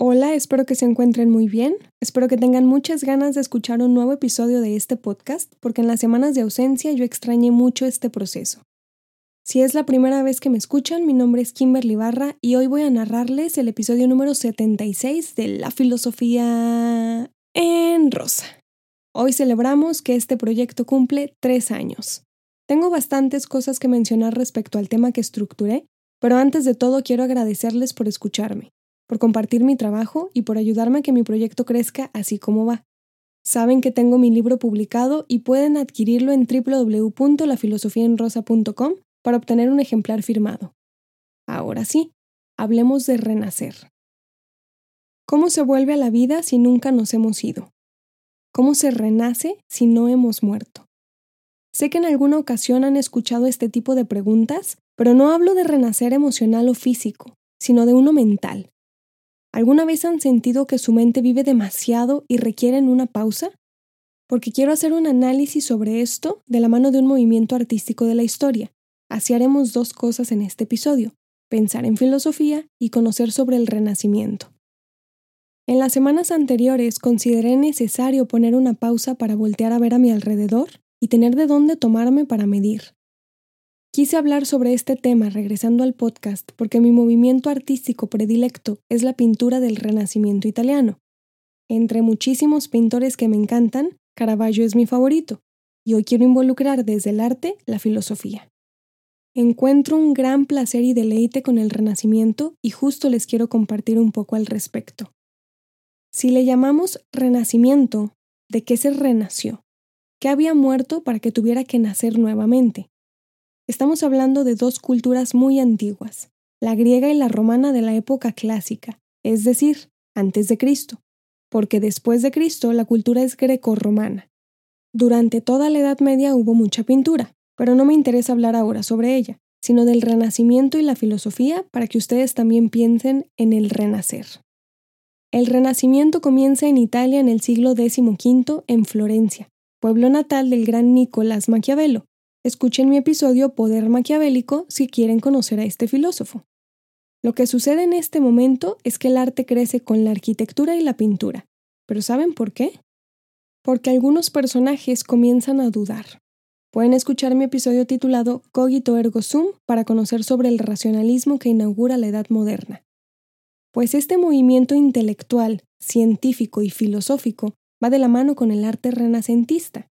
Hola, espero que se encuentren muy bien. Espero que tengan muchas ganas de escuchar un nuevo episodio de este podcast, porque en las semanas de ausencia yo extrañé mucho este proceso. Si es la primera vez que me escuchan, mi nombre es Kimberly Barra y hoy voy a narrarles el episodio número 76 de La Filosofía en Rosa. Hoy celebramos que este proyecto cumple tres años. Tengo bastantes cosas que mencionar respecto al tema que estructuré, pero antes de todo quiero agradecerles por escucharme por compartir mi trabajo y por ayudarme a que mi proyecto crezca así como va. Saben que tengo mi libro publicado y pueden adquirirlo en www.lafilosofiaenrosa.com para obtener un ejemplar firmado. Ahora sí, hablemos de renacer. ¿Cómo se vuelve a la vida si nunca nos hemos ido? ¿Cómo se renace si no hemos muerto? Sé que en alguna ocasión han escuchado este tipo de preguntas, pero no hablo de renacer emocional o físico, sino de uno mental, ¿Alguna vez han sentido que su mente vive demasiado y requieren una pausa? Porque quiero hacer un análisis sobre esto de la mano de un movimiento artístico de la historia. Así haremos dos cosas en este episodio, pensar en filosofía y conocer sobre el renacimiento. En las semanas anteriores consideré necesario poner una pausa para voltear a ver a mi alrededor y tener de dónde tomarme para medir. Quise hablar sobre este tema regresando al podcast porque mi movimiento artístico predilecto es la pintura del Renacimiento italiano. Entre muchísimos pintores que me encantan, Caravaggio es mi favorito, y hoy quiero involucrar desde el arte la filosofía. Encuentro un gran placer y deleite con el Renacimiento y justo les quiero compartir un poco al respecto. Si le llamamos Renacimiento, ¿de qué se renació? ¿Qué había muerto para que tuviera que nacer nuevamente? Estamos hablando de dos culturas muy antiguas, la griega y la romana de la época clásica, es decir, antes de Cristo, porque después de Cristo la cultura es greco-romana. Durante toda la Edad Media hubo mucha pintura, pero no me interesa hablar ahora sobre ella, sino del Renacimiento y la filosofía para que ustedes también piensen en el renacer. El Renacimiento comienza en Italia en el siglo XV en Florencia, pueblo natal del gran Nicolás Maquiavelo, Escuchen mi episodio Poder Maquiavélico si quieren conocer a este filósofo. Lo que sucede en este momento es que el arte crece con la arquitectura y la pintura. ¿Pero saben por qué? Porque algunos personajes comienzan a dudar. Pueden escuchar mi episodio titulado Cogito ergo sum para conocer sobre el racionalismo que inaugura la Edad Moderna. Pues este movimiento intelectual, científico y filosófico va de la mano con el arte renacentista.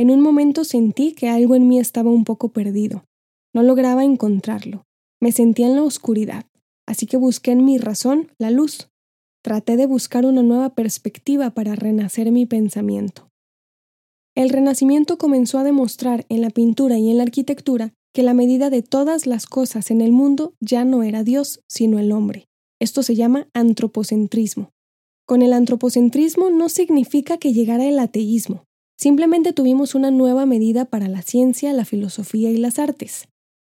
En un momento sentí que algo en mí estaba un poco perdido. No lograba encontrarlo. Me sentía en la oscuridad, así que busqué en mi razón la luz. Traté de buscar una nueva perspectiva para renacer mi pensamiento. El renacimiento comenzó a demostrar en la pintura y en la arquitectura que la medida de todas las cosas en el mundo ya no era Dios, sino el hombre. Esto se llama antropocentrismo. Con el antropocentrismo no significa que llegara el ateísmo, Simplemente tuvimos una nueva medida para la ciencia, la filosofía y las artes.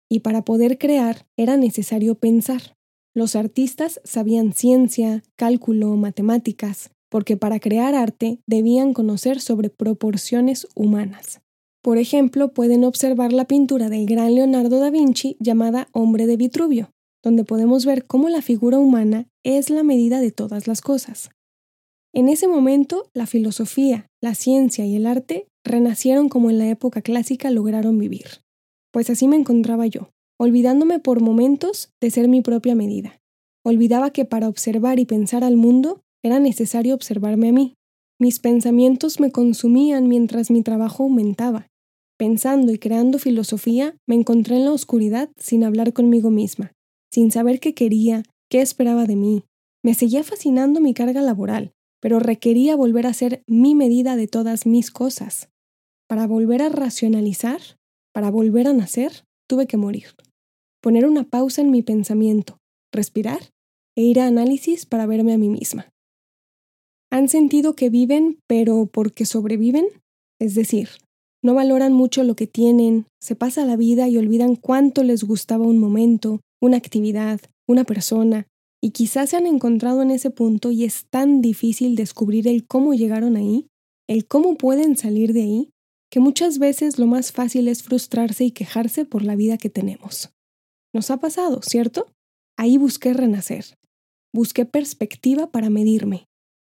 Y para poder crear era necesario pensar. Los artistas sabían ciencia, cálculo, matemáticas, porque para crear arte debían conocer sobre proporciones humanas. Por ejemplo, pueden observar la pintura del gran Leonardo da Vinci llamada Hombre de Vitruvio, donde podemos ver cómo la figura humana es la medida de todas las cosas. En ese momento, la filosofía, la ciencia y el arte renacieron como en la época clásica lograron vivir. Pues así me encontraba yo, olvidándome por momentos de ser mi propia medida. Olvidaba que para observar y pensar al mundo era necesario observarme a mí. Mis pensamientos me consumían mientras mi trabajo aumentaba. Pensando y creando filosofía, me encontré en la oscuridad sin hablar conmigo misma, sin saber qué quería, qué esperaba de mí. Me seguía fascinando mi carga laboral, pero requería volver a ser mi medida de todas mis cosas. Para volver a racionalizar, para volver a nacer, tuve que morir. Poner una pausa en mi pensamiento, respirar e ir a análisis para verme a mí misma. ¿Han sentido que viven pero porque sobreviven? Es decir, no valoran mucho lo que tienen, se pasa la vida y olvidan cuánto les gustaba un momento, una actividad, una persona, y quizás se han encontrado en ese punto y es tan difícil descubrir el cómo llegaron ahí, el cómo pueden salir de ahí, que muchas veces lo más fácil es frustrarse y quejarse por la vida que tenemos. Nos ha pasado, ¿cierto? Ahí busqué renacer. busqué perspectiva para medirme.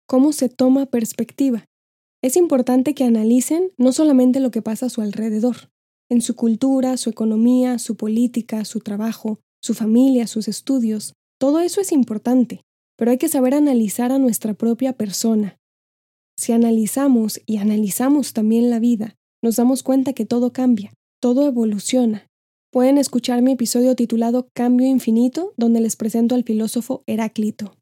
¿Cómo se toma perspectiva? Es importante que analicen no solamente lo que pasa a su alrededor, en su cultura, su economía, su política, su trabajo, su familia, sus estudios. Todo eso es importante, pero hay que saber analizar a nuestra propia persona. Si analizamos y analizamos también la vida, nos damos cuenta que todo cambia, todo evoluciona. Pueden escuchar mi episodio titulado Cambio Infinito, donde les presento al filósofo Heráclito.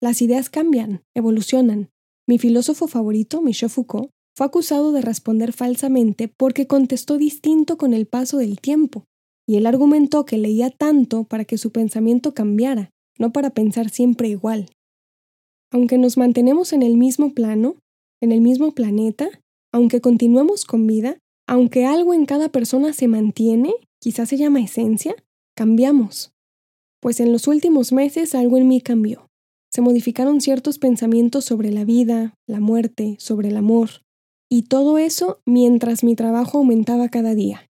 Las ideas cambian, evolucionan. Mi filósofo favorito, Michel Foucault, fue acusado de responder falsamente porque contestó distinto con el paso del tiempo, y él argumentó que leía tanto para que su pensamiento cambiara, no para pensar siempre igual. Aunque nos mantenemos en el mismo plano, en el mismo planeta, aunque continuemos con vida, aunque algo en cada persona se mantiene, quizás se llama esencia, cambiamos. Pues en los últimos meses algo en mí cambió. Se modificaron ciertos pensamientos sobre la vida, la muerte, sobre el amor, y todo eso mientras mi trabajo aumentaba cada día.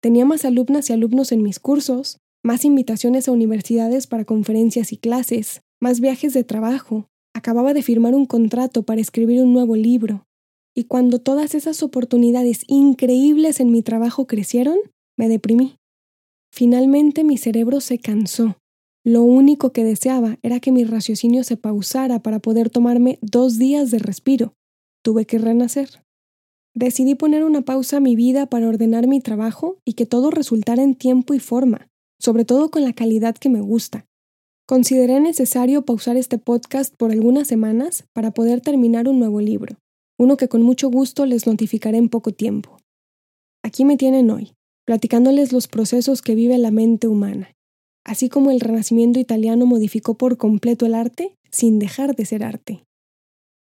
Tenía más alumnas y alumnos en mis cursos, más invitaciones a universidades para conferencias y clases, más viajes de trabajo. Acababa de firmar un contrato para escribir un nuevo libro, y cuando todas esas oportunidades increíbles en mi trabajo crecieron, me deprimí. Finalmente mi cerebro se cansó. Lo único que deseaba era que mi raciocinio se pausara para poder tomarme dos días de respiro. Tuve que renacer. Decidí poner una pausa a mi vida para ordenar mi trabajo y que todo resultara en tiempo y forma, sobre todo con la calidad que me gusta. Consideré necesario pausar este podcast por algunas semanas para poder terminar un nuevo libro uno que con mucho gusto les notificaré en poco tiempo. Aquí me tienen hoy, platicándoles los procesos que vive la mente humana, así como el Renacimiento italiano modificó por completo el arte sin dejar de ser arte.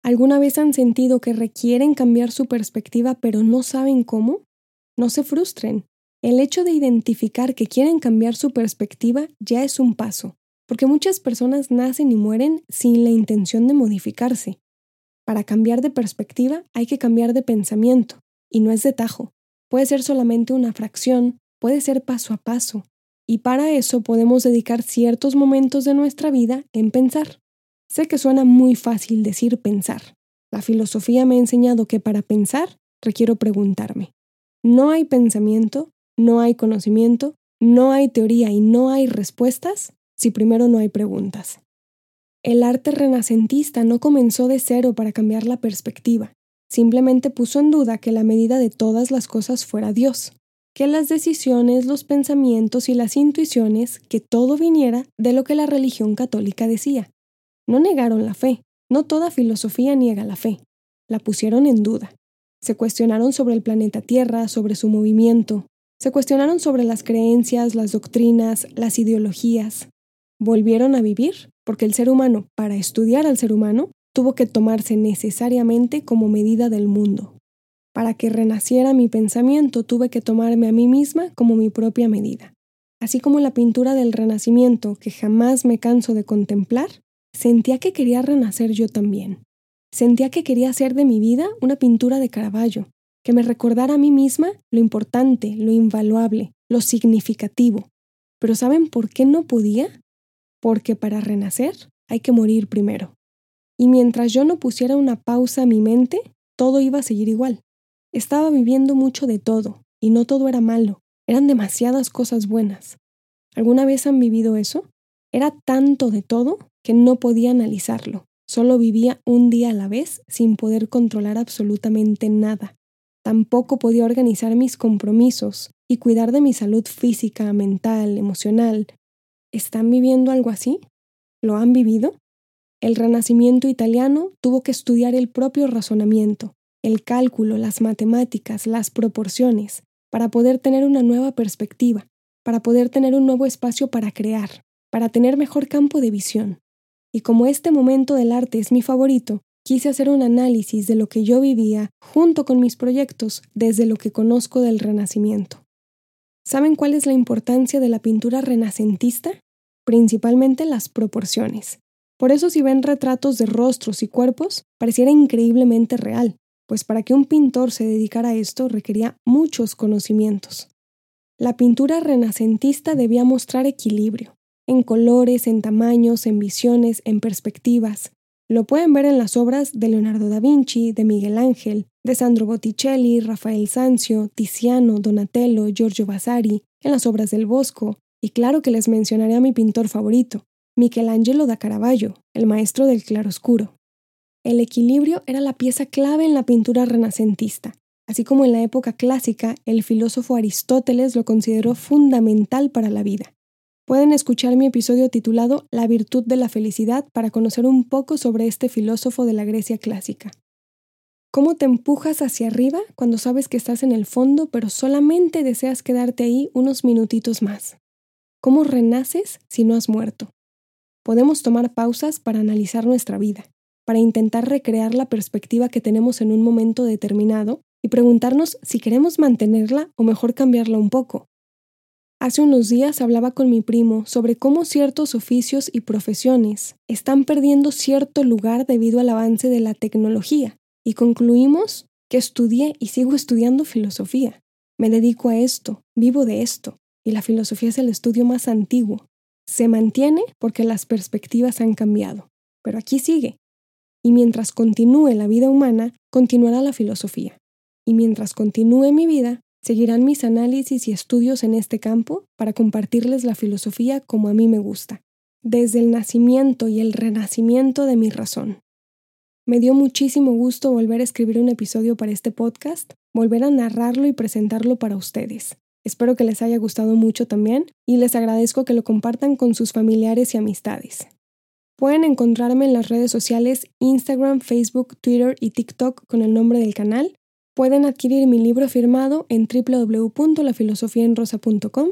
¿Alguna vez han sentido que requieren cambiar su perspectiva pero no saben cómo? No se frustren. El hecho de identificar que quieren cambiar su perspectiva ya es un paso, porque muchas personas nacen y mueren sin la intención de modificarse. Para cambiar de perspectiva hay que cambiar de pensamiento, y no es de tajo. Puede ser solamente una fracción, puede ser paso a paso, y para eso podemos dedicar ciertos momentos de nuestra vida en pensar. Sé que suena muy fácil decir pensar. La filosofía me ha enseñado que para pensar requiero preguntarme. No hay pensamiento, no hay conocimiento, no hay teoría y no hay respuestas si primero no hay preguntas. El arte renacentista no comenzó de cero para cambiar la perspectiva, simplemente puso en duda que la medida de todas las cosas fuera Dios, que las decisiones, los pensamientos y las intuiciones, que todo viniera de lo que la religión católica decía. No negaron la fe, no toda filosofía niega la fe, la pusieron en duda. Se cuestionaron sobre el planeta Tierra, sobre su movimiento, se cuestionaron sobre las creencias, las doctrinas, las ideologías. Volvieron a vivir porque el ser humano, para estudiar al ser humano, tuvo que tomarse necesariamente como medida del mundo. Para que renaciera mi pensamiento tuve que tomarme a mí misma como mi propia medida. Así como la pintura del Renacimiento, que jamás me canso de contemplar, sentía que quería renacer yo también. Sentía que quería hacer de mi vida una pintura de Caravaggio, que me recordara a mí misma lo importante, lo invaluable, lo significativo. Pero ¿saben por qué no podía? porque para renacer hay que morir primero. Y mientras yo no pusiera una pausa a mi mente, todo iba a seguir igual. Estaba viviendo mucho de todo, y no todo era malo, eran demasiadas cosas buenas. ¿Alguna vez han vivido eso? Era tanto de todo que no podía analizarlo, solo vivía un día a la vez sin poder controlar absolutamente nada. Tampoco podía organizar mis compromisos y cuidar de mi salud física, mental, emocional, ¿Están viviendo algo así? ¿Lo han vivido? El renacimiento italiano tuvo que estudiar el propio razonamiento, el cálculo, las matemáticas, las proporciones, para poder tener una nueva perspectiva, para poder tener un nuevo espacio para crear, para tener mejor campo de visión. Y como este momento del arte es mi favorito, quise hacer un análisis de lo que yo vivía junto con mis proyectos desde lo que conozco del Renacimiento. ¿Saben cuál es la importancia de la pintura renacentista? Principalmente las proporciones. Por eso si ven retratos de rostros y cuerpos, pareciera increíblemente real, pues para que un pintor se dedicara a esto requería muchos conocimientos. La pintura renacentista debía mostrar equilibrio, en colores, en tamaños, en visiones, en perspectivas. Lo pueden ver en las obras de Leonardo da Vinci, de Miguel Ángel, de Sandro Botticelli, Rafael Sanzio, Tiziano, Donatello, Giorgio Vasari, en las obras del Bosco, y claro que les mencionaré a mi pintor favorito, Michelangelo da Caravaggio, el maestro del claroscuro. El equilibrio era la pieza clave en la pintura renacentista, así como en la época clásica el filósofo Aristóteles lo consideró fundamental para la vida. Pueden escuchar mi episodio titulado La virtud de la felicidad para conocer un poco sobre este filósofo de la Grecia clásica. ¿Cómo te empujas hacia arriba cuando sabes que estás en el fondo pero solamente deseas quedarte ahí unos minutitos más? ¿Cómo renaces si no has muerto? Podemos tomar pausas para analizar nuestra vida, para intentar recrear la perspectiva que tenemos en un momento determinado y preguntarnos si queremos mantenerla o mejor cambiarla un poco. Hace unos días hablaba con mi primo sobre cómo ciertos oficios y profesiones están perdiendo cierto lugar debido al avance de la tecnología y concluimos que estudié y sigo estudiando filosofía. Me dedico a esto, vivo de esto, y la filosofía es el estudio más antiguo. Se mantiene porque las perspectivas han cambiado, pero aquí sigue. Y mientras continúe la vida humana, continuará la filosofía y mientras continúe mi vida, seguirán mis análisis y estudios en este campo para compartirles la filosofía como a mí me gusta, desde el nacimiento y el renacimiento de mi razón. Me dio muchísimo gusto volver a escribir un episodio para este podcast, volver a narrarlo y presentarlo para ustedes. Espero que les haya gustado mucho también y les agradezco que lo compartan con sus familiares y amistades. Pueden encontrarme en las redes sociales Instagram, Facebook, Twitter y TikTok con el nombre del canal Pueden adquirir mi libro firmado en www.lafilosofiaenrosa.com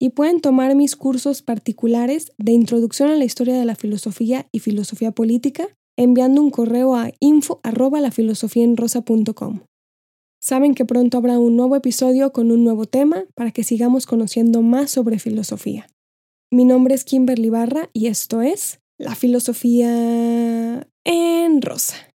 y pueden tomar mis cursos particulares de Introducción a la Historia de la Filosofía y Filosofía Política enviando un correo a info@lafilosofiaenrosa.com. Saben que pronto habrá un nuevo episodio con un nuevo tema para que sigamos conociendo más sobre filosofía. Mi nombre es Kimberly Barra y esto es La Filosofía en Rosa.